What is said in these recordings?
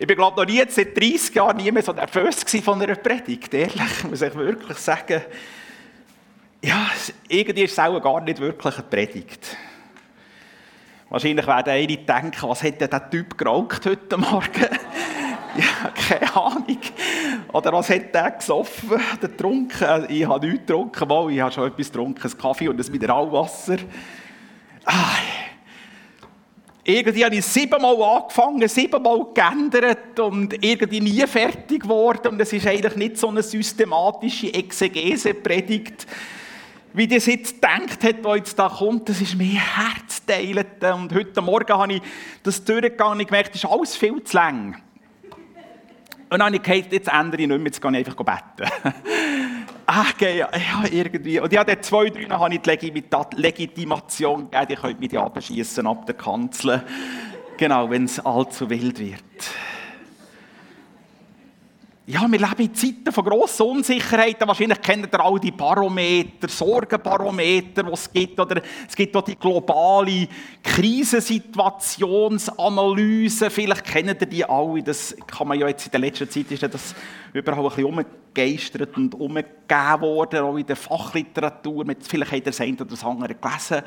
Ich bin, glaube noch nie seit 30 Jahren nie mehr so nervös von einer Predigt. Ehrlich, muss ich wirklich sagen. Ja, irgendwie ist es auch gar nicht wirklich eine Predigt. Wahrscheinlich werden einige denken, was hat denn der Typ geraucht heute Morgen? ja, keine Ahnung. Oder was hat der gesoffen oder getrunken? Ich habe nichts getrunken, mal, ich habe schon etwas getrunken, ein Kaffee und ein Mineralwasser. Ah, irgendwie habe ich siebenmal angefangen, siebenmal geändert und irgendwie nie fertig geworden. Und es ist eigentlich nicht so eine systematische Exegese-Predigt, wie das jetzt gedacht hat, was jetzt da kommt. Das ist mehr Herzteilend. Und heute Morgen habe ich das durchgegangen und gemerkt, das ist alles viel zu lang. Und dann habe ich gesagt, jetzt ändere ich nicht mehr, jetzt gehe ich einfach beten. Ach, okay, ja, irgendwie. Und ja, dann zwei, drei habe ich die Legitimation gegeben, die könnt mich abschießen ab der Kanzel. Genau, wenn es allzu wild wird ja, wir leben in Zeiten von grosser Unsicherheit. Wahrscheinlich kennt ihr all die Barometer, Sorgenbarometer, die es gibt. Oder es gibt auch die globale Krisensituationsanalyse. Vielleicht kennt ihr die alle. Das kann man ja jetzt in der letzten Zeit ist das überall ein bisschen umgegeistert und umgegeben worden, auch in der Fachliteratur. Vielleicht habt ihr das eine oder das andere gelesen.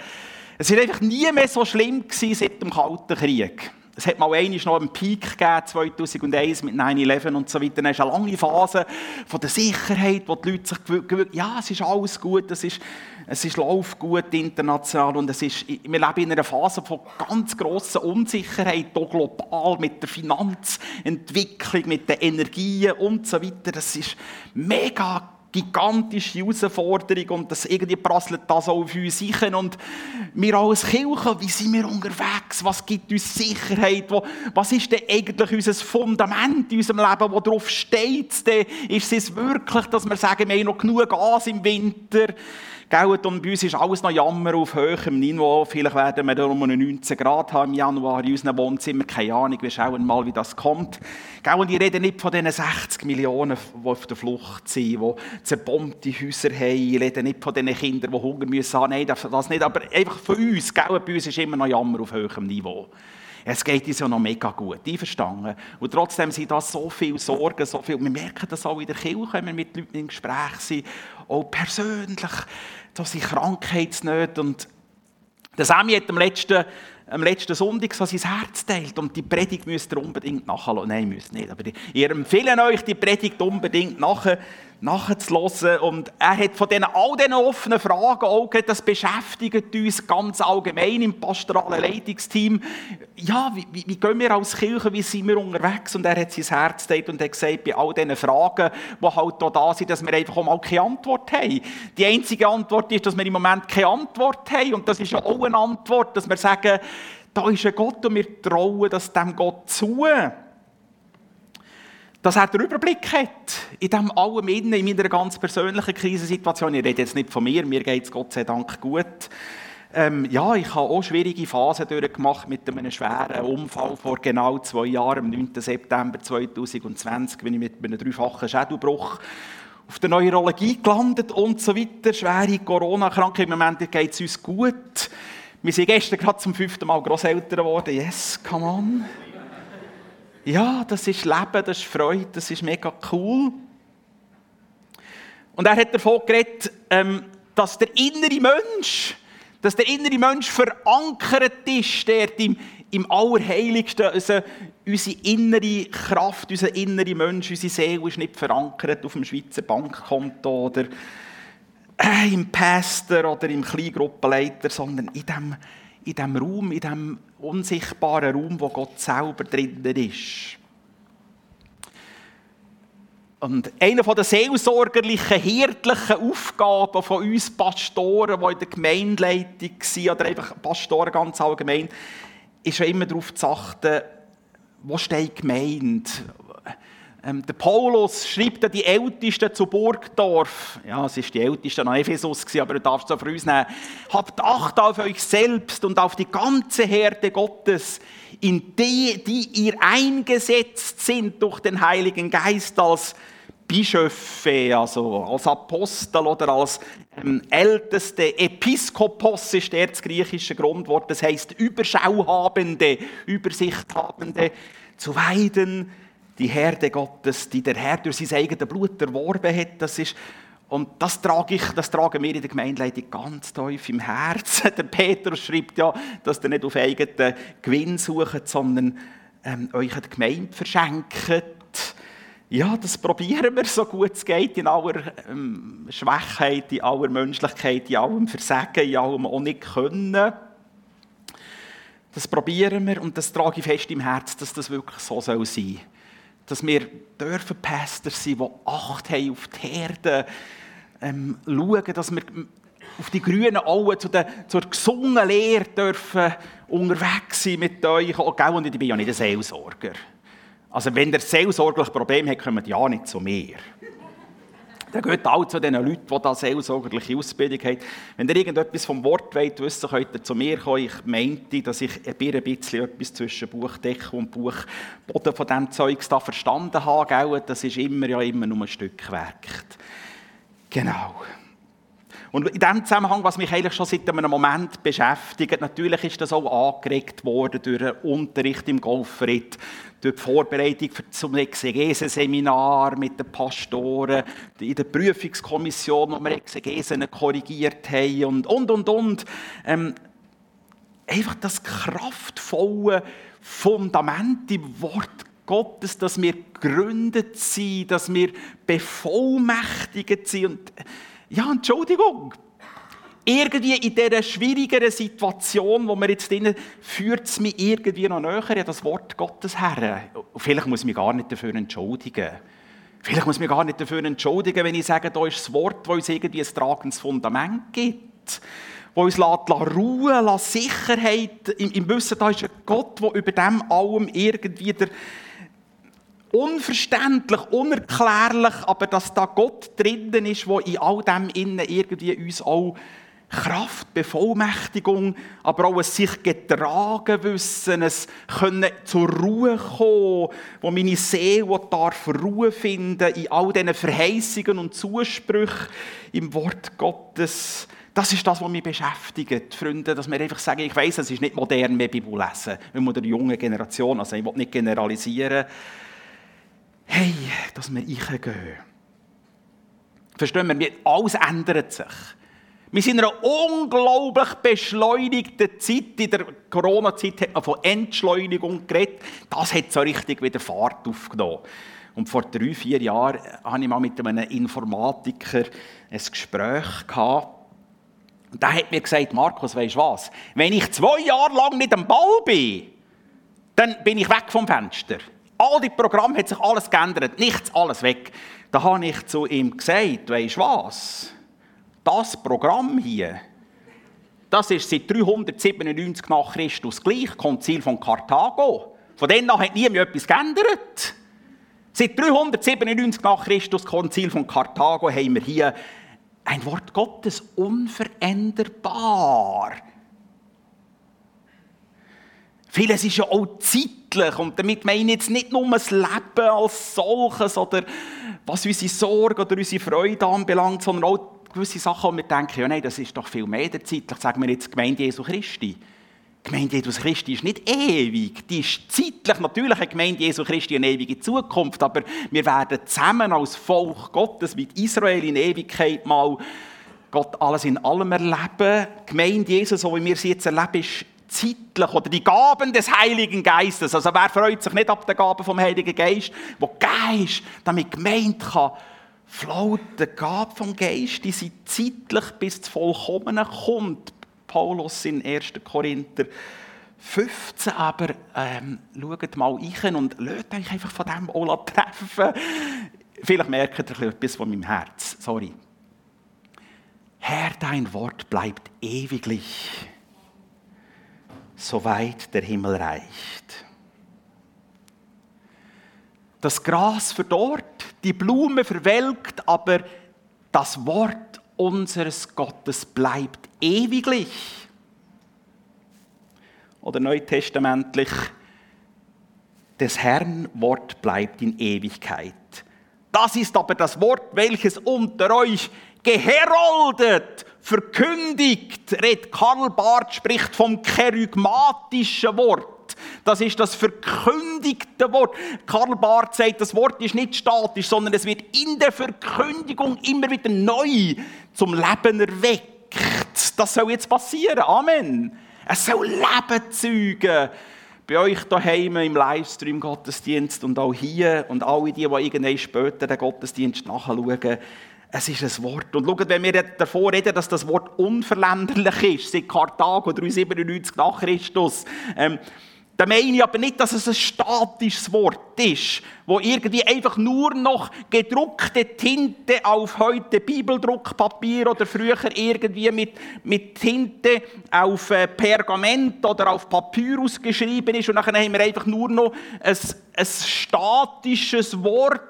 Es war einfach nie mehr so schlimm gewesen seit dem Kalten Krieg. Es hat mal noch einen Peak gegeben, 2001 mit 9-11 und so weiter. Dann ist eine lange Phase von der Sicherheit, wo die Leute sich gewöhnt ja, es ist alles gut, es ist, es ist läuft gut international und es ist, wir leben in einer Phase von ganz grosser Unsicherheit, hier global, mit der Finanzentwicklung, mit den Energien und so weiter. Das ist mega gigantische Herausforderung und das irgendwie prasselt das auch auf uns sicher und wir als Kirche, wie sind wir unterwegs? Was gibt uns Sicherheit? Was ist denn eigentlich unser Fundament in unserem Leben, wo drauf steht? Ist es wirklich, dass wir sagen, wir haben noch genug Gas im Winter? Gell? Und bei uns ist alles noch Jammer auf höherem Niveau. Vielleicht werden wir um 19 Grad haben im Januar in unserem Wohnzimmer. Keine Ahnung, wir schauen mal, wie das kommt. Gell? Und ich rede nicht von diesen 60 Millionen, die auf der Flucht sind, die zerbombte Häuser haben. Ich rede nicht von diesen Kindern, die Hunger müssen haben. Nein, das nicht. Aber einfach von uns. Gell? Bei uns ist immer noch Jammer auf höherem Niveau. Es geht uns ja noch mega gut, einverstanden. Und trotzdem sind da so viele Sorgen, so viel. Wir merken das auch in der Kirche, wenn wir mit Leuten im Gespräch sind, auch persönlich da sind Krankheitsnöte. Und der Sammy hat am letzten, am letzten Sonntag so sein Herz teilt und die Predigt müsst ihr unbedingt nachhören. Nein, müsst nicht, aber ich empfehle euch, die Predigt unbedingt nachher nachzuhören. Und er hat von denen, all diesen offenen Fragen auch das beschäftigt uns ganz allgemein im pastoralen Leitungsteam. Ja, wie, wie, wie, gehen wir als Kirche, wie sind wir unterwegs? Und er hat sein Herz geteilt und hat gesagt, bei all diesen Fragen, die halt hier da sind, dass wir einfach auch mal keine Antwort haben. Die einzige Antwort ist, dass wir im Moment keine Antwort haben. Und das ist ja auch eine Antwort, dass wir sagen, da ist ein Gott und wir trauen das dem Gott zu dass er den Überblick hat in dem allem innen, in meiner ganz persönlichen Krisensituation. Ich rede jetzt nicht von mir, mir geht es Gott sei Dank gut. Ähm, ja, ich habe auch schwierige Phasen durchgemacht mit einem schweren Unfall vor genau zwei Jahren, am 9. September 2020, bin ich mit einem dreifachen Schädelbruch auf der Neurologie gelandet und so weiter. Schwere Corona-Krankheit. Im Moment geht es uns gut. Wir sind gestern gerade zum fünften Mal Großeltern geworden. Yes, come on. Ja, das ist Leben, das ist Freude, das ist mega cool. Und er hat davon geredet, ähm, dass der innere Mensch, dass der innere Mensch verankert ist, der im, im Allerheiligsten. Also unsere innere Kraft, unser innerer Mensch, unsere Seele ist nicht verankert auf dem Schweizer Bankkonto oder äh, im Pastor oder im Kleingruppenleiter, sondern in dem in dem Raum, in dem unsichtbaren Raum, wo Gott selber drinnen ist. Und eine der seelsorgerlichen, hirtlichen Aufgaben von uns Pastoren, die in der Gemeindeleitung waren, oder einfach Pastoren ganz allgemein, ist ja immer darauf zu achten, wo steht die Gemeinde? Ähm, der Paulus schreibt die Ältesten zu Burgdorf. Ja, es ist die Ältesten an Ephesus, aber du darfst es auch für uns nehmen. Habt Acht auf euch selbst und auf die ganze Herde Gottes, in die, die ihr eingesetzt sind durch den Heiligen Geist als Bischöfe, also als Apostel oder als ähm, älteste Episkopos ist der das griechische Grundwort, das heißt Überschauhabende, Übersichthabende, zu weiden, die Herde Gottes, die der Herr durch sein eigenes Blut erworben hat, das ist und das trage ich, das tragen wir in der Gemeindeleitung ganz tief im Herzen. Der Petrus schreibt ja, dass ihr nicht auf eigenen Gewinn sucht, sondern ähm, euch die Gemeinde verschenkt. Ja, das probieren wir so gut es geht, in aller ähm, Schwachheit, in aller Menschlichkeit, in allem Versagen, in allem auch nicht können. Das probieren wir und das trage ich fest im Herzen, dass das wirklich so soll sein soll. Dass wir dürfen Päster sein, die Acht haben auf die Herde, ähm, schauen, dass wir auf die grünen Auen zu der, zur gesungenen Lehre dürfen unterwegs sein mit euch. Oh, und ich bin ja nicht ein Seelsorger. Also wenn der seelsorgliche Problem hat, kommt ja nicht zu mir. Dann geht auch zu den Leuten, die da seelsorgerliche Ausbildung haben. Wenn ihr irgendetwas vom Wort wollt, wissen, könnt ihr zu mir kommen. Ich meinte, dass ich ein bisschen etwas zwischen Buchdeckel und Buchboden von diesem Zeugs da verstanden habe. Das ist immer ja immer nur ein Stückwerk. Genau. Und in dem Zusammenhang, was mich eigentlich schon seit einem Moment beschäftigt, natürlich ist das auch angeregt worden durch den Unterricht im Golfritt, durch die Vorbereitung zum Exegese-Seminar mit den Pastoren, in der Prüfungskommission, wo wir Exegesen korrigiert haben und, und, und, und. Ähm, einfach das kraftvolle Fundament im Wort Gottes, dass wir gegründet sind, dass wir bevollmächtigt sind. Und, ja, Entschuldigung. Irgendwie in dieser schwierigeren Situation, wo wir jetzt drin führt es mich irgendwie noch näher an das Wort Gottes her. Vielleicht muss ich mich gar nicht dafür entschuldigen. Vielleicht muss ich mich gar nicht dafür entschuldigen, wenn ich sage, da ist das Wort, das uns irgendwie ein tragendes Fundament gibt. Wo uns lässt, lässt Ruhe, lässt Sicherheit im, im Wissen, da ist ein Gott, der über dem allem irgendwie der, unverständlich, unerklärlich, aber dass da Gott drinnen ist, wo in all dem innen irgendwie uns auch Kraft, Bevollmächtigung, aber auch ein sich getragen wissen, es können zur Ruhe kommen, wo meine Seele darf Ruhe finden in all diesen Verheißungen und Zusprüchen im Wort Gottes. Das ist das, was mich beschäftigt, Freunde, dass wir einfach sagen, ich weiß, es ist nicht modern mehr Bibel lesen, wenn man der jungen Generation, also ich will nicht generalisieren, hey, dass wir reingehen. Verstehen wir, alles ändert sich. Wir sind in einer unglaublich beschleunigten Zeit. In der Corona-Zeit hat man von Entschleunigung geredet. Das hat so richtig wieder Fahrt aufgenommen. Und vor drei, vier Jahren hatte ich mal mit einem Informatiker ein Gespräch gehabt. Und der hat mir gesagt, Markus, weißt du was? Wenn ich zwei Jahre lang nicht am Ball bin, dann bin ich weg vom Fenster. All die Programme hat sich alles geändert, nichts, alles weg. Da habe ich zu ihm gesagt, weisst du was? Das Programm hier, das ist seit 397 nach Christus gleich, Konzil von Karthago. Von denen hat nie mehr etwas geändert. Seit 397 nach Christus, Konzil von Karthago, haben wir hier ein Wort Gottes unveränderbar. Vieles ist ja auch zeitlich und damit meine ich jetzt nicht nur das Leben als solches oder was unsere Sorge oder unsere Freude anbelangt, sondern auch gewisse Sachen, wo wir denken, ja nein, das ist doch viel mehr der zeitlich. Sagen wir jetzt Gemeinde Jesu Christi. Gemeinde Jesu Christi ist nicht ewig. Die ist zeitlich natürlich eine Gemeinde Jesu Christi eine ewige Zukunft, aber wir werden zusammen als Volk Gottes mit Israel in Ewigkeit mal Gott alles in allem erleben. Die Gemeinde Jesus, so wie wir sie jetzt erleben, ist zeitlich oder die Gaben des Heiligen Geistes. Also wer freut sich nicht ab der Gaben vom Heiligen Geist, wo Geist damit gemeint kann, flaut die Gabe vom Geist, die sie zeitlich bis zum Vollkommenen kommt. Paulus in 1. Korinther 15, aber ähm, schaut mal rein und lasst euch einfach von dem auch treffen. Vielleicht merkt ihr etwas von meinem Herz. Sorry. Herr, dein Wort bleibt ewiglich soweit der Himmel reicht. Das Gras verdorrt, die Blume verwelkt, aber das Wort unseres Gottes bleibt ewiglich. Oder neutestamentlich, des Herrn Wort bleibt in Ewigkeit. Das ist aber das Wort, welches unter euch geheroldet, verkündigt. Red Karl Barth spricht vom kerygmatischen Wort. Das ist das verkündigte Wort. Karl Barth sagt, das Wort ist nicht statisch, sondern es wird in der Verkündigung immer wieder neu zum Leben erweckt. Das soll jetzt passieren. Amen. Es soll Leben zeugen. Bei euch daheim im Livestream-Gottesdienst und auch hier und alle die, die irgendwann später den Gottesdienst nachschauen, es ist ein Wort. Und schaut, wenn wir davor reden, dass das Wort unverländerlich ist, seit Karthago 397 nach Christus, ähm, dann meine ich aber nicht, dass es ein statisches Wort ist, wo irgendwie einfach nur noch gedruckte Tinte auf heute Bibeldruckpapier oder früher irgendwie mit, mit Tinte auf äh, Pergament oder auf Papyrus geschrieben ist und dann haben wir einfach nur noch ein, ein statisches Wort,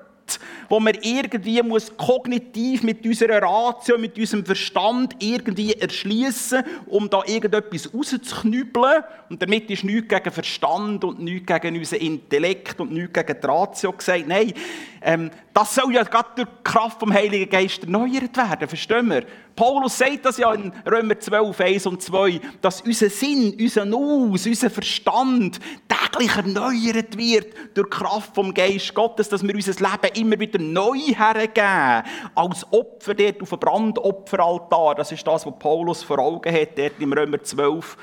wo man irgendwie muss kognitiv mit unserer Ratio, mit unserem Verstand irgendwie erschließen, um da irgendetwas rauszuknüppeln. Und damit ist nichts gegen Verstand und nichts gegen unseren Intellekt und nichts gegen die Ratio gesagt. Nein, ähm, das soll ja gerade durch die Kraft vom Heiligen Geist erneuert werden. Verstehen wir? Paulus sagt das ja in Römer 12, 1 und 2, dass unser Sinn, unser Nus, unser Verstand täglich erneuert wird durch die Kraft vom Geist Gottes, dass wir unser Leben immer wieder neu hergeben, als Opfer dort auf dem Brandopferaltar. Das ist das, was Paulus vor Augen hat, dort im Römer 12,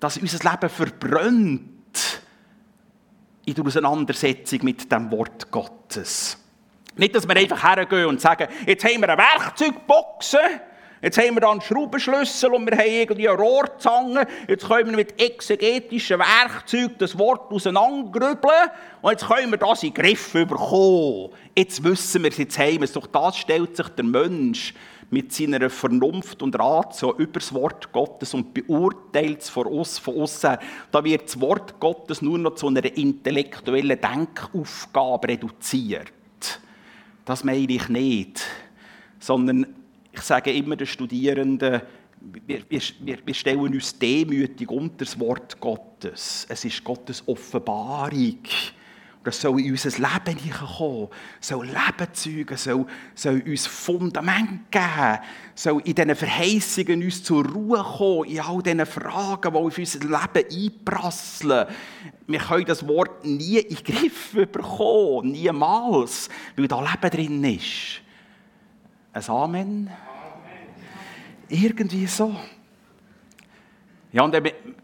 dass unser Leben verbrennt in der Auseinandersetzung mit dem Wort Gottes. Nicht, dass wir einfach hergehen und sagen, jetzt haben wir eine Werkzeugbox, jetzt haben wir da einen Schraubenschlüssel und wir haben irgendwie eine Rohrzange, jetzt können wir mit exegetischen Werkzeugen das Wort auseinandergrübeln und jetzt können wir das in den Griff bekommen. Jetzt wissen wir es, jetzt haben wir es. Doch das stellt sich der Mensch mit seiner Vernunft und Rat so über das Wort Gottes und beurteilt es von uns, von außen. Da wird das Wort Gottes nur noch zu einer intellektuellen Denkaufgabe reduziert. Das meine ich nicht. Sondern ich sage immer den Studierenden, wir, wir, wir, stellen uns demütig unter das Wort Gottes. Es ist Gottes Offenbarung. Das soll in unser Leben kommen, soll Leben zeugen, soll, soll uns Fundament geben, soll in diesen Verheißungen uns zur Ruhe kommen, in all diesen Fragen, die auf unser Leben einprasseln. Wir können das Wort nie in den Griff bekommen, niemals, weil da Leben drin ist. Ein Amen? Amen. Irgendwie so. Ja, und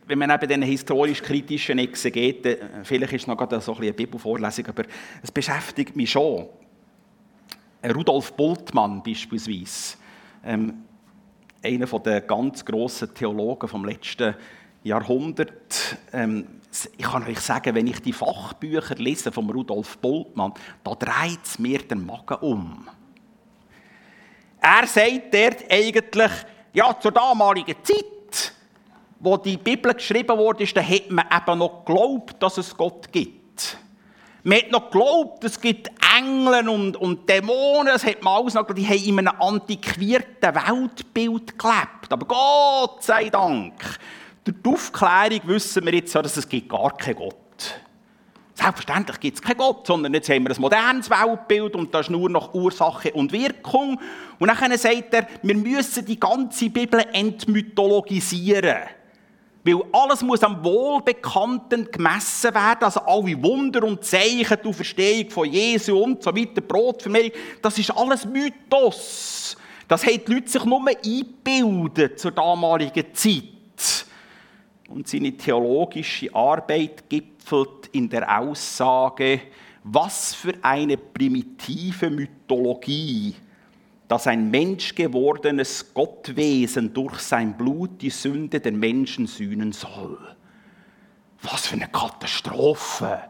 wenn man eben den historisch-kritischen Exegeten, vielleicht ist es noch gerade so ein eine Bibelvorlesung, aber es beschäftigt mich schon. Rudolf Bultmann beispielsweise, ähm, einer der ganz grossen Theologen vom letzten Jahrhundert. Ähm, ich kann euch sagen, wenn ich die Fachbücher lese von Rudolf Bultmann, da dreht es mir den Magen um. Er sagt dort eigentlich, ja, zur damaligen Zeit wo die Bibel geschrieben wurde, da hat man eben noch geglaubt, dass es Gott gibt. Man hat noch geglaubt, es gibt Engel und, und Dämonen, das hat man alles noch, die haben in einem antiquierten Weltbild gelebt. Aber Gott sei Dank, durch die Aufklärung wissen wir jetzt, dass es gibt gar keinen Gott. Selbstverständlich gibt es keinen Gott, sondern jetzt haben wir ein modernes Weltbild und das ist nur noch Ursache und Wirkung. Und dann sagt er, wir müssen die ganze Bibel entmythologisieren. Weil alles muss am Wohlbekannten gemessen werden, also alle Wunder und Zeichen, die Verstehung von Jesu und so weiter, Brotvermehrung, das ist alles Mythos. Das haben die Leute sich nur eingebildet zur damaligen Zeit. Und seine theologische Arbeit gipfelt in der Aussage, was für eine primitive Mythologie dass ein menschgewordenes Gottwesen durch sein Blut die Sünde der Menschen sühnen soll. Was für eine Katastrophe!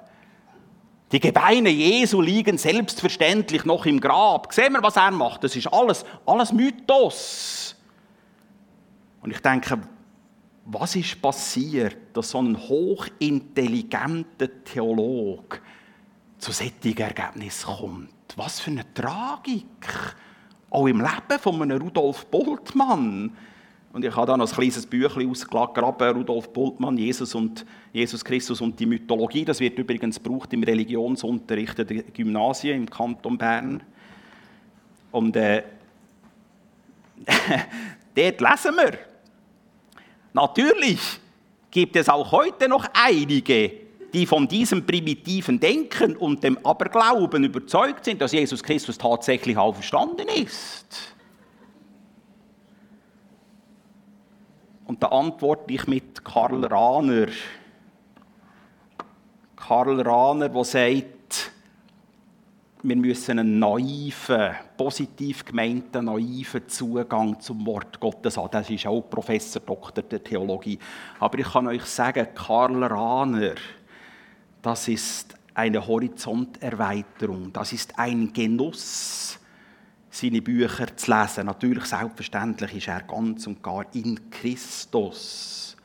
Die Gebeine Jesu liegen selbstverständlich noch im Grab. Sehen wir, was er macht. Das ist alles, alles Mythos. Und ich denke, was ist passiert, dass so ein hochintelligenter Theologe zu solchen Ergebnissen kommt? Was für eine Tragik! Auch im Leben von einem Rudolf Boltmann. Und ich habe da noch ein kleines Büchlein ausgegraben, Rudolf Bultmann, Jesus und Jesus Christus und die Mythologie. Das wird übrigens gebraucht im Religionsunterricht der Gymnasien im Kanton Bern. Und äh, dort lesen wir, natürlich gibt es auch heute noch einige, die von diesem primitiven Denken und dem Aberglauben überzeugt sind, dass Jesus Christus tatsächlich auferstanden ist. Und da antworte ich mit Karl Rahner. Karl Rahner, der sagt, wir müssen einen naiven, positiv gemeinten, naiven Zugang zum Wort Gottes haben. Das ist auch Professor Doktor der Theologie. Aber ich kann euch sagen, Karl Rahner, das ist eine Horizonterweiterung, das ist ein Genuss seine Bücher zu lesen. Natürlich, selbstverständlich ist er ganz und gar in Christus.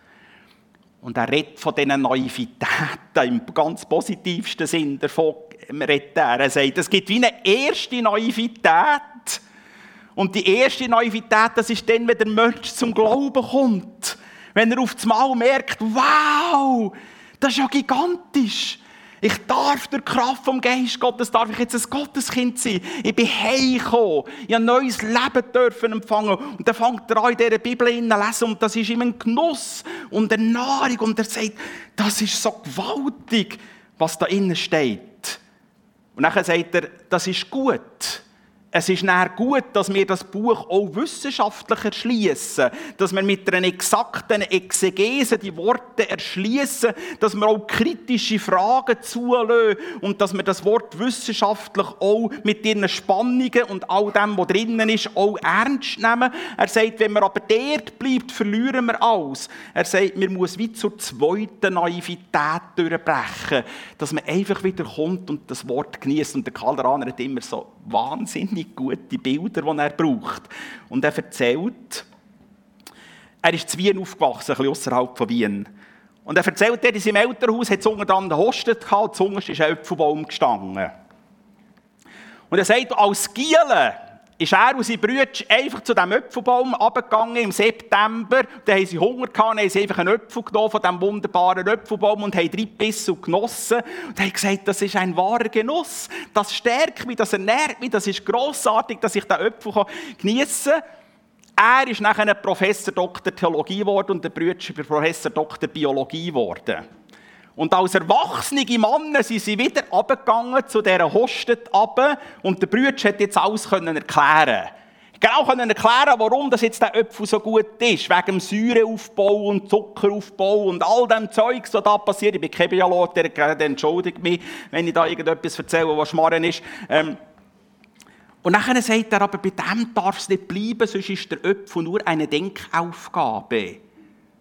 Und er redet von diesen Naivitäten im ganz positivsten Sinn davon. Redet er. er sagt, es gibt wie eine erste Naivität. Und die erste Naivität, das ist dann, wenn der Mensch zum Glauben kommt. Wenn er auf einmal merkt, wow, das ist ja gigantisch. Ich darf die Kraft vom Geist Gottes, darf ich jetzt ein Gotteskind sein. Ich bin heimgekommen. Ich habe ein neues Leben dürfen empfangen. Und dann fängt er an, in dieser Bibel zu lesen. Und das ist ihm ein Genuss und eine Nahrung. Und er sagt, das ist so gewaltig, was da innen steht. Und dann sagt er, das ist gut. Es ist näher gut, dass wir das Buch auch wissenschaftlich erschließen, dass wir mit einer exakten Exegese die Worte erschließen, dass wir auch kritische Fragen zulassen und dass wir das Wort wissenschaftlich auch mit ihren Spannungen und all dem, was drinnen ist, auch ernst nehmen. Er sagt, wenn man aber dort bleibt, verlieren wir alles. Er sagt, wir muss wie zur zweiten Naivität durchbrechen, dass man einfach wieder kommt und das Wort genießt. Und der Karl Rahner hat immer so wahnsinnig gute Bilder, die er braucht. Und er erzählt, er ist zu Wien aufgewachsen, ein bisschen außerhalb von Wien. Und er erzählt, er in seinem Elternhaus hat es unter anderem Hostet gehabt, zuunterst ist ein Äpfelbaum gestanden. Und er sagt, als Giele ist er und seine Brüder einfach zu diesem Äpfelbaum runtergegangen im September. Dann haben sie Hunger gehabt und haben sie einfach einen Äpfel genommen von diesem wunderbaren Äpfelbaum und haben drei Bissen genossen. Und haben gesagt, das ist ein wahrer Genuss. Das stärkt mich, das ernährt mich, das ist grossartig, dass ich diesen Äpfel geniessen kann. Er ist nachher Professor Dr. Theologie geworden und der ist Professor Dr. Biologie geworden. Und als erwachsene Männer sind sie wieder abgegangen zu dieser Hostet runter, und der Brüder hat jetzt alles können erklären Genau können erklären, warum das jetzt der Apfel so gut ist. Wegen dem Säureaufbau und Zuckeraufbau und all dem Zeug, was da passiert. Ich bin kein Biologe, der entschuldigt mich, wenn ich da irgendetwas erzähle, was Schmarren ist. Ähm und nachher sagt er, aber bei dem darf es nicht bleiben, sonst ist der Apfel nur eine Denkaufgabe.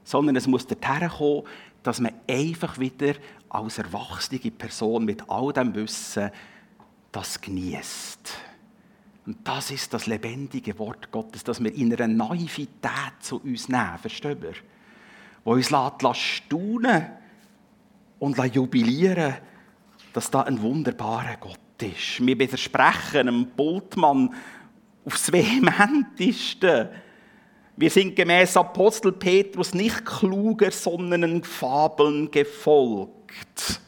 Sondern es muss dorthin kommen, dass man einfach wieder als erwachsene Person mit all dem Wissen das genießt. Und das ist das lebendige Wort Gottes, dass wir in einer Naivität zu uns nehmen, verstehen wir? Wo uns lässt, staunen und jubilieren, dass da ein wunderbarer Gott ist. Wir widersprechen einem Bultmann aufs Vehementeste wir sind gemäß Apostel Petrus nicht kluger, sondern Fabeln gefolgt.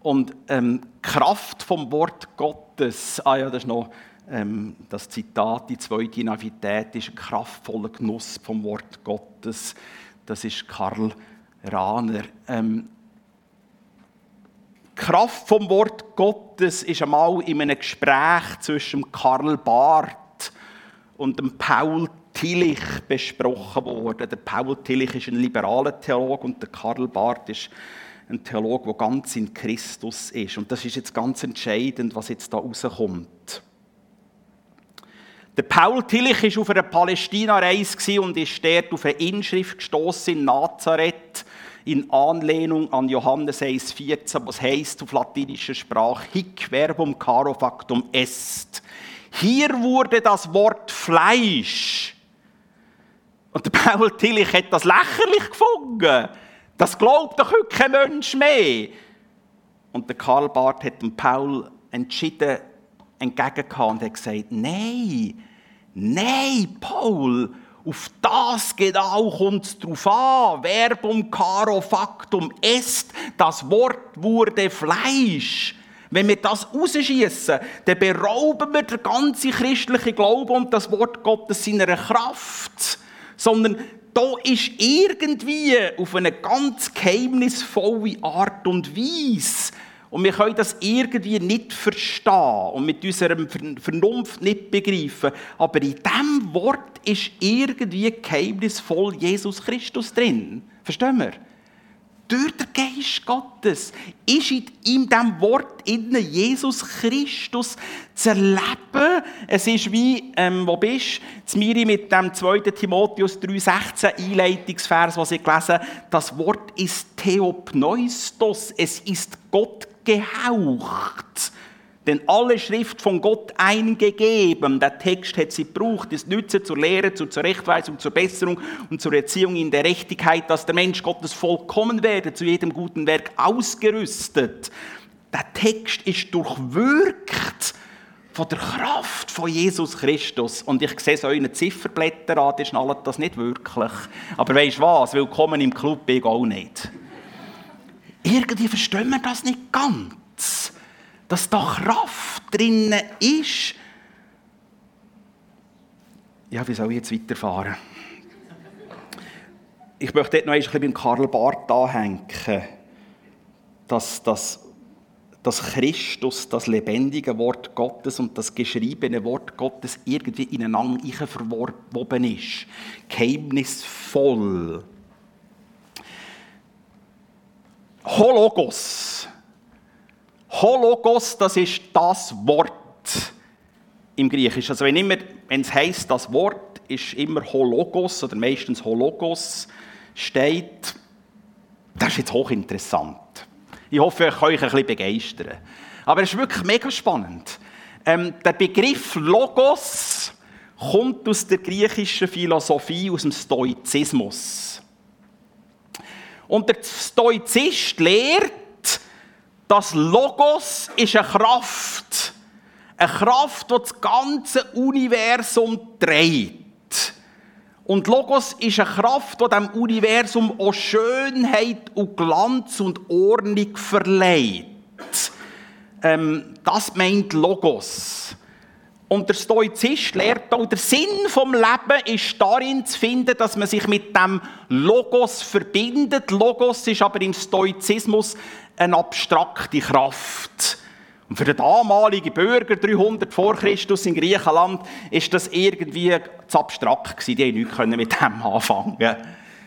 Und ähm, Kraft vom Wort Gottes, ah ja, das ist noch ähm, das Zitat, die zweite Navität ist ein kraftvoller Genuss vom Wort Gottes. Das ist Karl Rahner. Ähm, Kraft vom Wort Gottes ist einmal in einem Gespräch zwischen Karl Barth und Paul Tillich besprochen worden. Der Paul Tillich ist ein liberaler Theologe und der Karl Barth ist ein Theologe, der ganz in Christus ist. Und das ist jetzt ganz entscheidend, was jetzt da rauskommt. Der Paul Tillich war auf einer Palästina-Reise und ist dort auf eine Inschrift gestoßen in Nazareth in Anlehnung an Johannes 1,14, was heißt auf latinischer Sprache Hic verbum caro factum est. Hier wurde das Wort Fleisch. Und der Paul Tillich hat das lächerlich gefunden. Das glaubt doch heute kein Mensch mehr. Und der Karl Barth hat dem Paul entschieden entgegengekommen und hat gesagt, nein, nein, Paul, Auf das genau kommt es drauf an. Verbum caro factum est. Das Wort wurde Fleisch. Wenn wir das rausschießen, dann berauben wir den ganzen christlichen Glauben und das Wort Gottes seiner Kraft. Sondern da ist irgendwie auf eine ganz geheimnisvolle Art und Weise und wir können das irgendwie nicht verstehen und mit unserer Vernunft nicht begreifen. Aber in diesem Wort ist irgendwie geheimnisvoll Jesus Christus drin. Verstehen wir? Durch den Geist Gottes ist in diesem Wort innen Jesus Christus zu erleben. Es ist wie, ähm, wo bist du? Miri mit dem 2. Timotheus 3,16 Einleitungsvers, was ich gelesen. Das Wort ist Theopneustos. Es ist Gott gehaucht. Denn alle Schrift von Gott eingegeben, der Text hat sie gebraucht, ist nütze zur Lehre, zur Zurechtweisung, zur Besserung und zur Erziehung in der Rechtigkeit, dass der Mensch Gottes vollkommen werde, zu jedem guten Werk ausgerüstet. Der Text ist durchwirkt von der Kraft von Jesus Christus. Und ich sehe es euren Zifferblättern an, die schnallen das nicht wirklich. Aber weißt du was? Willkommen im Club, ich auch nicht. Irgendwie verstehen wir das nicht ganz. Dass da Kraft drin ist. Ja, wie soll ich jetzt weiterfahren? Ich möchte dort noch ein bisschen beim Karl Barth anhängen, dass, dass, dass Christus, das lebendige Wort Gottes und das geschriebene Wort Gottes irgendwie ineinander verwoben ist. Geheimnisvoll. Hologos. Hologos, das ist das Wort im Griechischen. Also wenn, immer, wenn es heisst, das Wort ist immer Hologos oder meistens Hologos steht, das ist jetzt hochinteressant. Ich hoffe, ich kann euch ein bisschen begeistern. Aber es ist wirklich mega spannend. Ähm, der Begriff Logos kommt aus der griechischen Philosophie, aus dem Stoizismus. Und der Stoizist lehrt, dass Logos ist eine Kraft. Eine Kraft, die das ganze Universum dreht. Und Logos ist eine Kraft, die dem Universum auch Schönheit und Glanz und Ordnung verleiht. Ähm, das meint Logos. Und der Stoizist lehrt auch, der Sinn vom Leben ist darin zu finden, dass man sich mit dem Logos verbindet. Logos ist aber im Stoizismus eine abstrakte Kraft. Und für den damaligen Bürger 300 vor Christus in Griechenland ist das irgendwie zu abstrakt gewesen. Die haben nichts mit dem anfangen.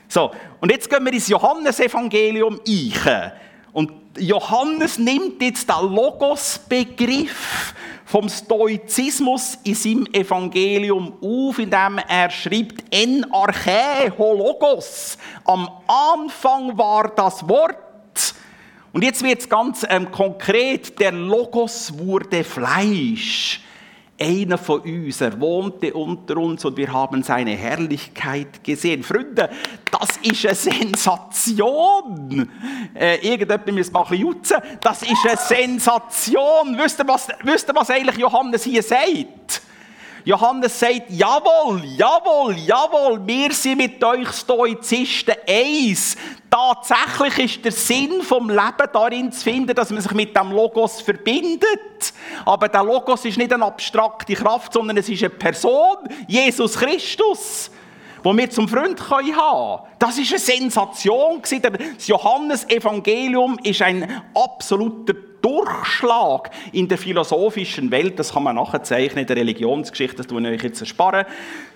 So, und jetzt gehen wir ins Johannesevangelium ein. Und Johannes nimmt jetzt den Logos-Begriff vom Stoizismus in seinem Evangelium auf, indem er schreibt, en arche hologos. Am Anfang war das Wort. Und jetzt wird es ganz ähm, konkret, der Logos wurde Fleisch einer von uns, er wohnte unter uns und wir haben seine Herrlichkeit gesehen. Freunde, das ist eine Sensation. Äh, irgendjemand muss mal ein bisschen jutzen. Das ist eine Sensation. Wisst ihr, was, wisst ihr, was eigentlich Johannes hier sagt? Johannes sagt, jawohl, jawohl, jawohl, wir sind mit euch Stoizisten eins. Tatsächlich ist der Sinn vom Leben darin zu finden, dass man sich mit dem Logos verbindet. Aber der Logos ist nicht eine abstrakte Kraft, sondern es ist eine Person, Jesus Christus, wo wir zum Freund haben können. Das ist eine Sensation. Das Johannesevangelium ist ein absoluter Durchschlag in der philosophischen Welt, das kann man nachzeichnen in der Religionsgeschichte, das ich euch jetzt ersparen.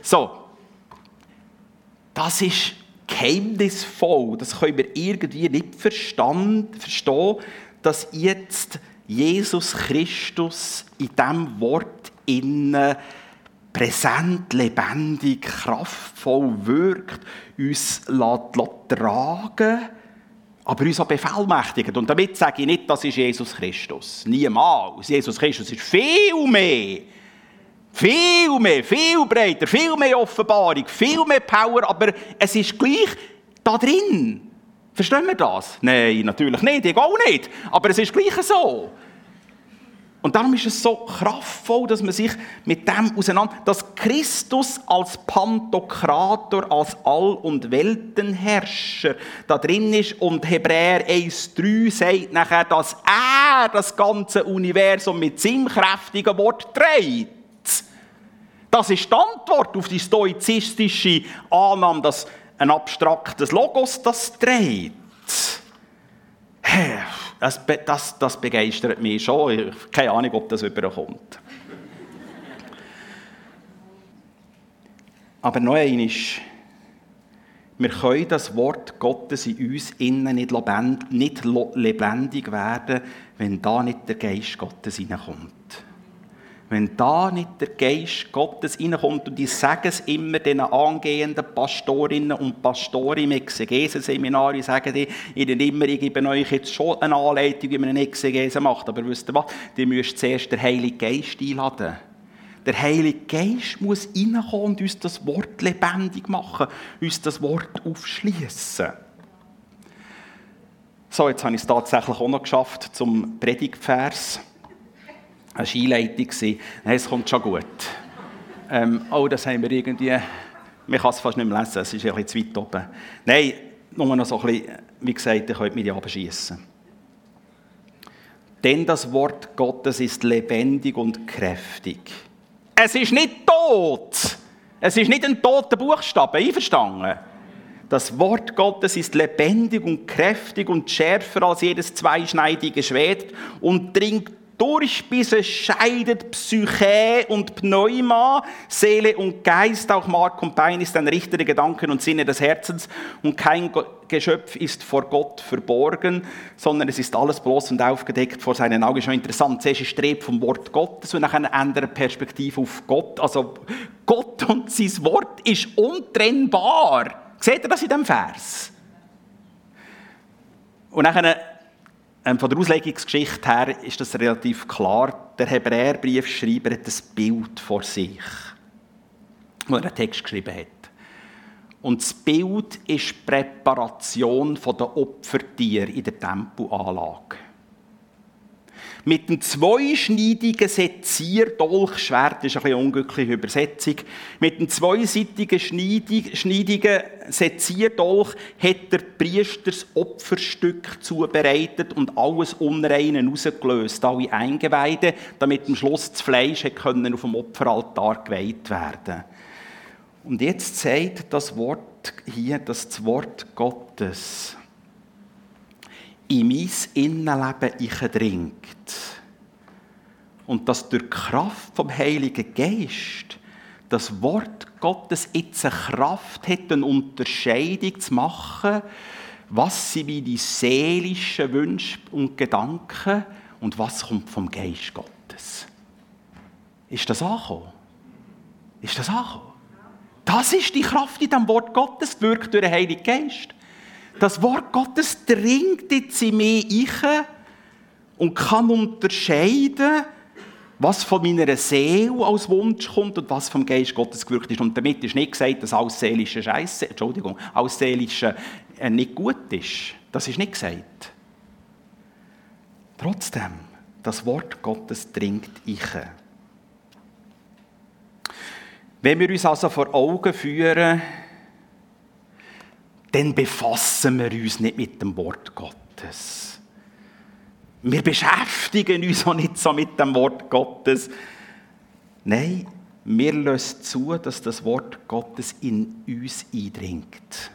So, das ist geheimnisvoll, das können wir irgendwie nicht verstehen, dass jetzt Jesus Christus in diesem Wort innen präsent, lebendig, kraftvoll wirkt, uns tragen lässt aber uns auch bevollmächtigt. Und damit sage ich nicht, das ist Jesus Christus. Niemals. Jesus Christus ist viel mehr. Viel mehr, viel breiter, viel mehr Offenbarung, viel mehr Power, aber es ist gleich da drin. Verstehen wir das? Nein, natürlich nicht, ich auch nicht. Aber es ist gleich so. Und darum ist es so kraftvoll, dass man sich mit dem auseinander, dass Christus als Pantokrator, als All- und Weltenherrscher da drin ist und Hebräer 1,3 sagt nachher, dass er das ganze Universum mit seinem kräftigen Wort trägt. Das ist die Antwort auf die stoizistische Annahme, dass ein abstraktes Logos das trägt. Das, das, das begeistert mich schon. Ich habe keine Ahnung, ob das überkommt. Aber noch einmal, wir können das Wort Gottes in uns innen nicht lebendig werden, wenn da nicht der Geist Gottes hineinkommt. Wenn da nicht der Geist Gottes reinkommt, und ich sage es immer den angehenden Pastorinnen und Pastoren im Exegese-Seminar, ich sage dir, ihnen immer, ich gebe euch jetzt schon eine Anleitung, wie man eine Exegese macht, aber wisst ihr was, ihr müsst zuerst den Heiligen Geist einladen. Der Heilige Geist muss reinkommen und uns das Wort lebendig machen, uns das Wort aufschließen. So, jetzt habe ich es tatsächlich auch noch geschafft zum Predigtvers eine Einleitung. Nein, es kommt schon gut. Ähm, oh, das haben wir irgendwie... Man kann es fast nicht mehr lesen, es ist ein bisschen zu weit oben. Nein, nur noch so ein bisschen, wie gesagt, ihr könnt mich abschießen. Denn das Wort Gottes ist lebendig und kräftig. Es ist nicht tot. Es ist nicht ein toter Buchstabe, einverstanden? Das Wort Gottes ist lebendig und kräftig und schärfer als jedes zweischneidige Schwert und dringt durch, es scheidet Psyche und Pneuma, Seele und Geist, auch Mark und Bein ist ein Richter der Gedanken und Sinne des Herzens und kein Geschöpf ist vor Gott verborgen, sondern es ist alles bloß und aufgedeckt vor seinen Augen. Schon interessant, zuerst ist Streb vom Wort Gottes und nach einer anderen Perspektive auf Gott. Also Gott und sein Wort ist untrennbar. Seht ihr das in dem Vers? Und nachher ähm, von der Auslegungsgeschichte her ist das relativ klar. Der Hebräerbriefschreiber hat ein Bild vor sich, wo er einen Text geschrieben hat. Und das Bild ist die Präparation der Opfertiere in der Tempelanlage. Mit dem zweischneidigen Sezierdolchschwert, das ist eine unglückliche Übersetzung, mit dem zweiseitigen schneidigen Sezierdolch hat der Priester das Opferstück zubereitet und alles Unreine rausgelöst, alle Eingeweide, damit am Schluss das Fleisch auf dem Opferaltar geweiht werden. Und jetzt sagt das Wort hier, das Wort Gottes in mein Innenleben eindringt. Und dass durch die Kraft vom Heiligen Geist das Wort Gottes jetzt eine Kraft hat, eine Unterscheidung zu machen, was sind meine seelischen Wünsche und Gedanken und was kommt vom Geist Gottes. Ist das angekommen? Ist das angekommen? Das ist die Kraft in dem Wort Gottes, wirkt durch den Heiligen Geist. Das Wort Gottes dringt jetzt in mich rein und kann unterscheiden, was von meiner Seele als Wunsch kommt und was vom Geist Gottes gewirkt ist. Und damit ist nicht gesagt, dass alles seelische Scheiße, Entschuldigung, alles seelische äh, nicht gut ist. Das ist nicht gesagt. Trotzdem, das Wort Gottes dringt ich. Wenn wir uns also vor Augen führen, dann befassen wir uns nicht mit dem Wort Gottes. Wir beschäftigen uns auch nicht so mit dem Wort Gottes. Nein, wir lassen zu, dass das Wort Gottes in uns eindringt.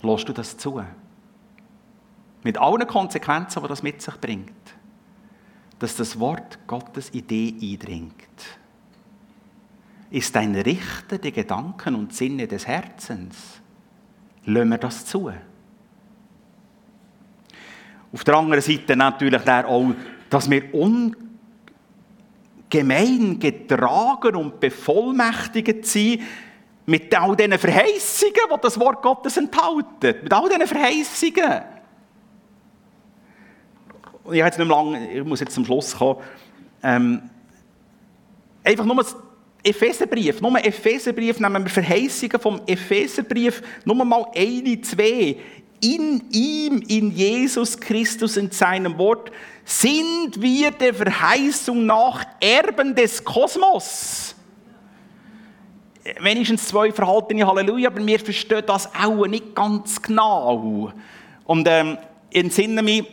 Lässt du das zu? Mit allen Konsequenzen, die das mit sich bringt. Dass das Wort Gottes in dich eindringt. Ist ein Richter der Gedanken und Sinne des Herzens Lassen wir das zu? Auf der anderen Seite natürlich auch, dass wir ungemein getragen und bevollmächtigt sind mit all diesen Verheißungen, die das Wort Gottes enthält. Mit all diesen Verheißungen. Ich, jetzt nicht lang, ich muss jetzt zum Schluss kommen. Ähm, einfach nur Epheserbrief, nur Epheserbrief nehmen wir Verheißungen vom Epheserbrief, nur mal eine, zwei. in ihm, in Jesus Christus, in seinem Wort, sind wir der Verheißung nach Erben des Kosmos. Wenigstens zwei verhaltene Halleluja, aber wir verstehen das auch nicht ganz genau. Und ähm, entsinne mich,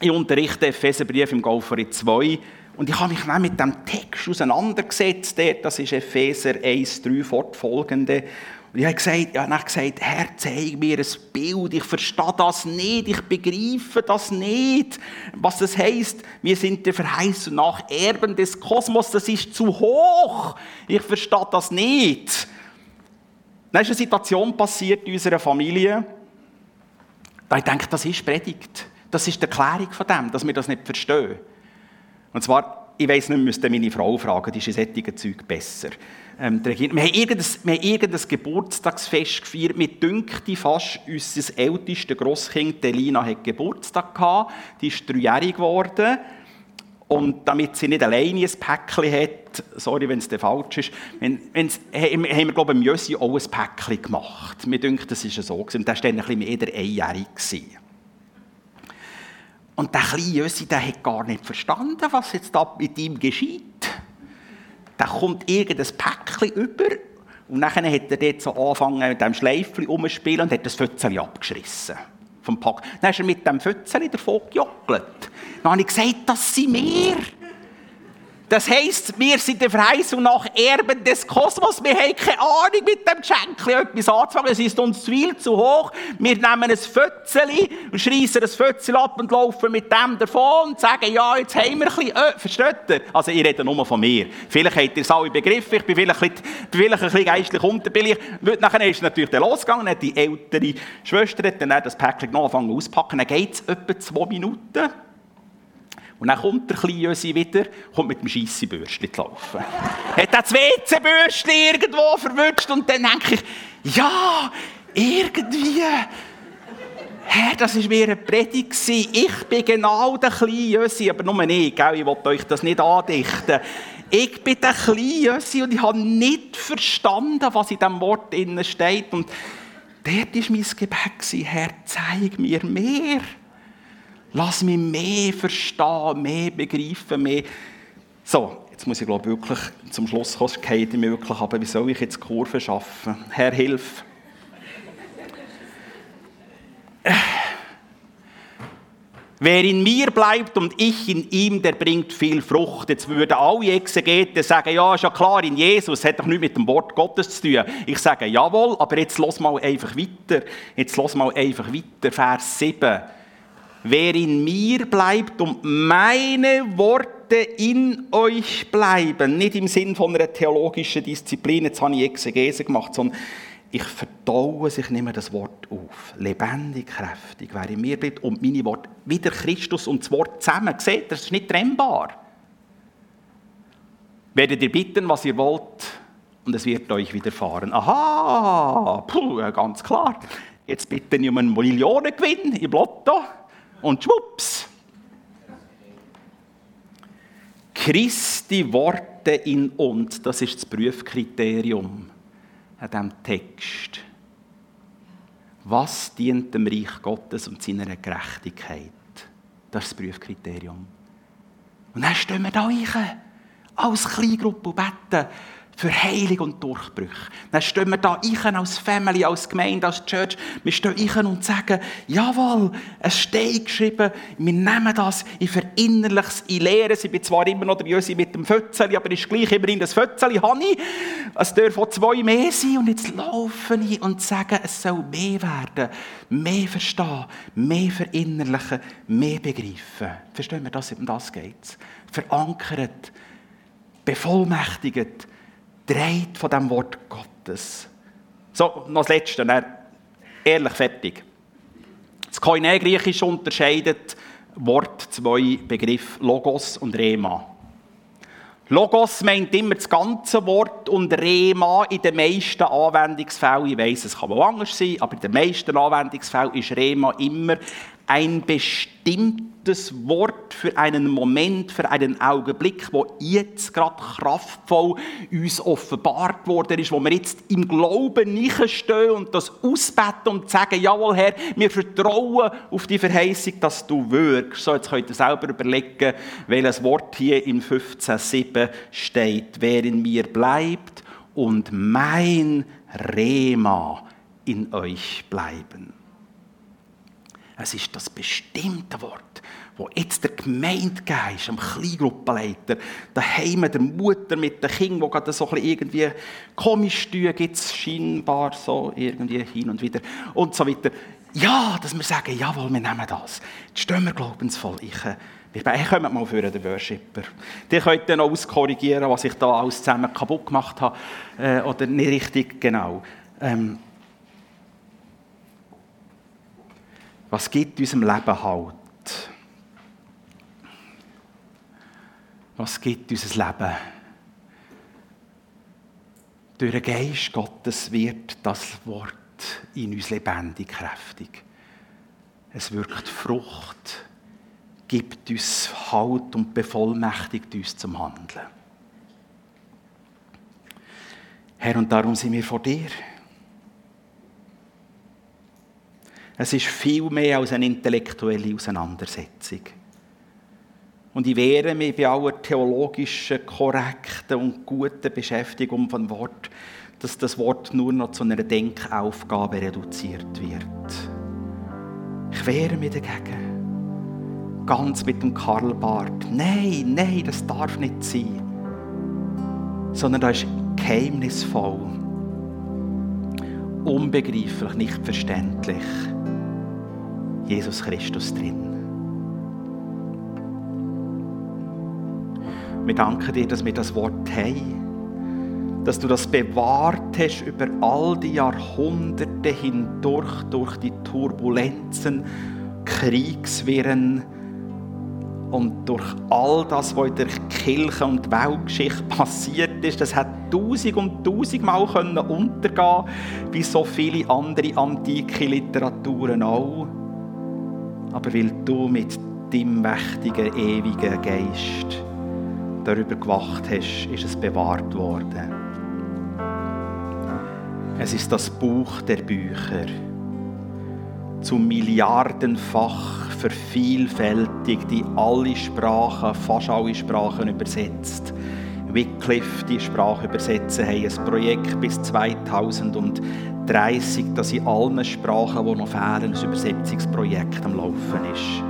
ich unterrichte Epheserbrief im Golferit 2 und ich habe mich dann mit dem Text auseinandergesetzt. Das ist Epheser 1, 3 fortfolgende. Und ich habe gesagt, ich habe gesagt, Herr, zeig mir ein Bild, ich verstehe das nicht, ich begreife das nicht. Was das heisst, wir sind der Verheißung nach Erben des Kosmos, das ist zu hoch. Ich verstehe das nicht. Dann ist eine Situation passiert in unserer Familie, da ich denke, das ist Predigt. Das ist die Erklärung von dem, dass wir das nicht verstehen. Und zwar, ich weiss nicht, müsste meine Frau fragen, die ist in solchen Zeug besser. Ähm, wir, haben irgendein, wir haben irgendein Geburtstagsfest gefeiert. Mir dünkte fast, unser ältestes Grosskind, Delina, hat Geburtstag gehabt. Die ist dreijährig geworden. Und damit sie nicht alleine ein Päckchen hat, sorry, wenn es falsch ist, wenn, wenn's, haben wir, glaube ich, im Jössi auch ein Päckchen gemacht. Mir dünkt, das war so. Und der war dann ein bisschen mehr der Einjährige. Und der kleine Jössi, der hat gar nicht verstanden, was jetzt da mit ihm geschieht. Da kommt irgendein Päckchen über und dann hat er dort so angefangen mit dem Schleifchen umzuspielen und hat das Fötzchen abgeschrissen. Vom Pack. Dann ist er mit dem Fötzchen davon gejockelt. Dann habe ich gesagt, das sind wir. Das heisst, wir sind der Verheißung nach Erben des Kosmos. Wir haben keine Ahnung mit dem Geschenk etwas anzufangen. Es ist uns viel zu hoch. Wir nehmen ein Fötzeli und schreissen das Fötzeli ab und laufen mit dem davon und sagen, ja, jetzt haben wir ein bisschen, äh, versteht ihr? Also ich rede nur von mir. Vielleicht habt ihr es alle begriffen. Ich bin vielleicht, bin vielleicht ein bisschen geistlich unterbillig. Nachher ist es natürlich dann losgegangen. Dann die ältere Schwester dann das Päckchen angefangen auszupacken. Dann geht es etwa zwei Minuten. Und dann kommt der kleine Jösi wieder, kommt mit dem Scheissebürstchen laufen. hat das WC-Bürstchen irgendwo verwünscht und dann denke ich, ja, irgendwie, Herr, das war mir eine Predigt. Ich bin genau der kleine Jösi, aber nur nicht, gell? ich will euch das nicht andichten. Ich bin der kleine Jösi und ich habe nicht verstanden, was in diesem Wort steht. Und dort war mein Gebet, Herr, zeig mir mehr. Lass mich mehr verstehen, mehr begreifen, mehr. So, jetzt muss ich glaube wirklich zum Schluss kommen, ich mir wirklich, aber wie soll ich jetzt Kurve schaffen? Herr, hilf. Wer in mir bleibt und ich in ihm, der bringt viel Frucht. Jetzt würden alle Exegeten sagen, ja, ist ja klar, in Jesus hat doch nichts mit dem Wort Gottes zu tun. Ich sage, jawohl, aber jetzt los mal einfach weiter. Jetzt los mal einfach weiter, Vers 7. Wer in mir bleibt und meine Worte in euch bleiben, nicht im Sinn von einer theologischen Disziplin, jetzt habe ich Exegese gemacht, sondern ich verdaue sich, nehme das Wort auf. Lebendig, kräftig, wer in mir bleibt und meine Worte, wieder Christus und das Wort zusammen. Seht, das ist nicht trennbar. Werdet ihr bitten, was ihr wollt, und es wird euch widerfahren. Aha, puh, ganz klar. Jetzt bitte ich um einen Millionengewinn im Lotto und schwupps. Christi Worte in uns, das ist das Prüfkriterium an diesem Text. Was dient dem Reich Gottes und seiner Gerechtigkeit? Das ist das Prüfkriterium. Und dann stehen wir da rein, als Kleingruppe und beten für Heilung und Durchbrüche. Dann stehen wir da ein als Family, als Gemeinde, als Church. Wir stehen ein und sagen, jawohl, es steht geschrieben, wir nehmen das, ich verinnerliche es, ich lehre es. Ich bin zwar immer noch der Jösi mit dem Fötzeli, aber ist gleich immerhin das Fötzeli habe ich. Es dürfen zwei mehr sein und jetzt laufen ich und sage, es soll mehr werden, mehr verstehen, mehr verinnerlichen, mehr begreifen. Verstehen wir das? Um das geht. Verankert, bevollmächtigt, dreht von dem Wort Gottes. So, noch das Letzte, dann ehrlich fertig. Das Koine-Griechisch unterscheidet Wort zwei Begriffe Logos und Rema. Logos meint immer das ganze Wort und Rema in den meisten Anwendungsfällen, ich weiss, es kann auch anders sein, aber in den meisten Anwendungsfällen ist Rema immer ein bestimmtes Wort für einen Moment, für einen Augenblick, wo jetzt gerade kraftvoll uns offenbart worden ist, wo wir jetzt im Glauben nicht stehen und das ausbeten und sagen, jawohl Herr, wir vertrauen auf die Verheißung, dass du wirkst. So, jetzt könnt ihr selber überlegen, welches Wort hier in 15,7 steht. Wer in mir bleibt und mein Rema in euch bleiben. Es ist das bestimmte Wort, wo jetzt der Gemeindegeist, am Kleingruppenleiter, daheim der Mutter mit den Kindern, wo gerade so ein irgendwie komisch tun, gibt es scheinbar so irgendwie hin und wieder und so weiter. Ja, dass wir sagen, jawohl, wir nehmen das. Jetzt stehen wir glaubensvoll. Ich, äh, wir kommen mal für den Worshipper. Die könnt dann auch auskorrigieren, was ich da alles zusammen kaputt gemacht habe äh, oder nicht richtig genau. Ähm, Was gibt unserem Leben Halt? Was gibt unser Leben? Durch den Geist Gottes wird das Wort in uns lebendig, kräftig. Es wirkt Frucht, gibt uns Halt und bevollmächtigt uns zum Handeln. Herr, und darum sind wir vor dir. Es ist viel mehr als eine intellektuelle Auseinandersetzung. Und ich wehre mich bei aller theologischen, korrekten und guten Beschäftigung von Wort, dass das Wort nur noch zu einer Denkaufgabe reduziert wird. Ich wehre mich dagegen. Ganz mit dem Karl Barth. Nein, nein, das darf nicht sein. Sondern das ist geheimnisvoll, unbegreiflich, nicht verständlich. Jesus Christus drin. Wir danken dir, dass wir das Wort haben, dass du das bewahrt hast über all die Jahrhunderte hindurch, durch die Turbulenzen, Kriegswirren und durch all das, was in der Kirche und Weltgeschichte passiert ist. Das hat tausend und tausendmal untergehen wie so viele andere antike Literaturen auch aber weil du mit deinem mächtigen, ewigen Geist darüber gewacht hast, ist es bewahrt worden. Es ist das Buch der Bücher, zum milliardenfach vervielfältigt in alle Sprachen, fast alle Sprachen übersetzt. Wycliffe die Sprache übersetzen, haben ein Projekt bis 2030, das in allen Sprachen, die noch fehlen, ein Übersetzungsprojekt am Laufen ist.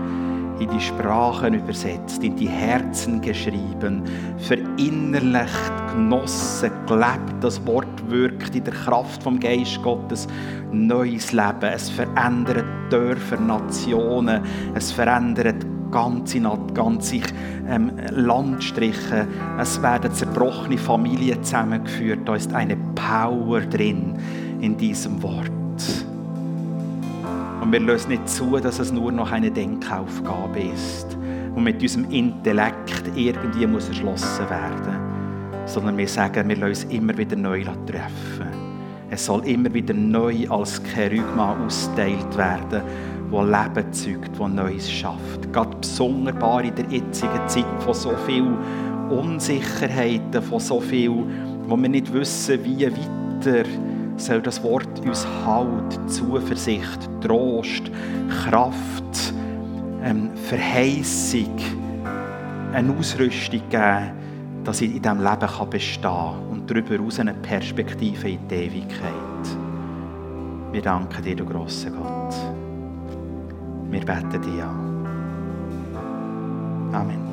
In die Sprachen übersetzt, in die Herzen geschrieben, verinnerlicht, genossen, gelebt. Das Wort wirkt in der Kraft vom Geist Gottes neues Leben. Es verändert Dörfer, Nationen, es verändert ganze, ganze ähm, Landstriche. Es werden zerbrochene Familien zusammengeführt. Da ist eine Power drin in diesem Wort. Und wir lösen nicht zu, dass es nur noch eine Denkaufgabe ist und mit unserem Intellekt irgendwie muss erschlossen werden, sondern wir sagen, wir lösen immer wieder neu treffen. Es soll immer wieder neu als Kerygma austeilt werden wo Leben zeugt, wo Neues schafft. Gerade besonderbar in der jetzigen Zeit von so viel Unsicherheiten, von so viel, wo wir nicht wissen, wie weiter soll das Wort uns Halt, Zuversicht, Trost, Kraft, ähm, Verheißung, eine Ausrüstung geben, dass ich in diesem Leben bestehen kann und darüber hinaus eine Perspektive in die Ewigkeit. Wir danken dir, du grosser Gott. Wir beten dich an. Amen.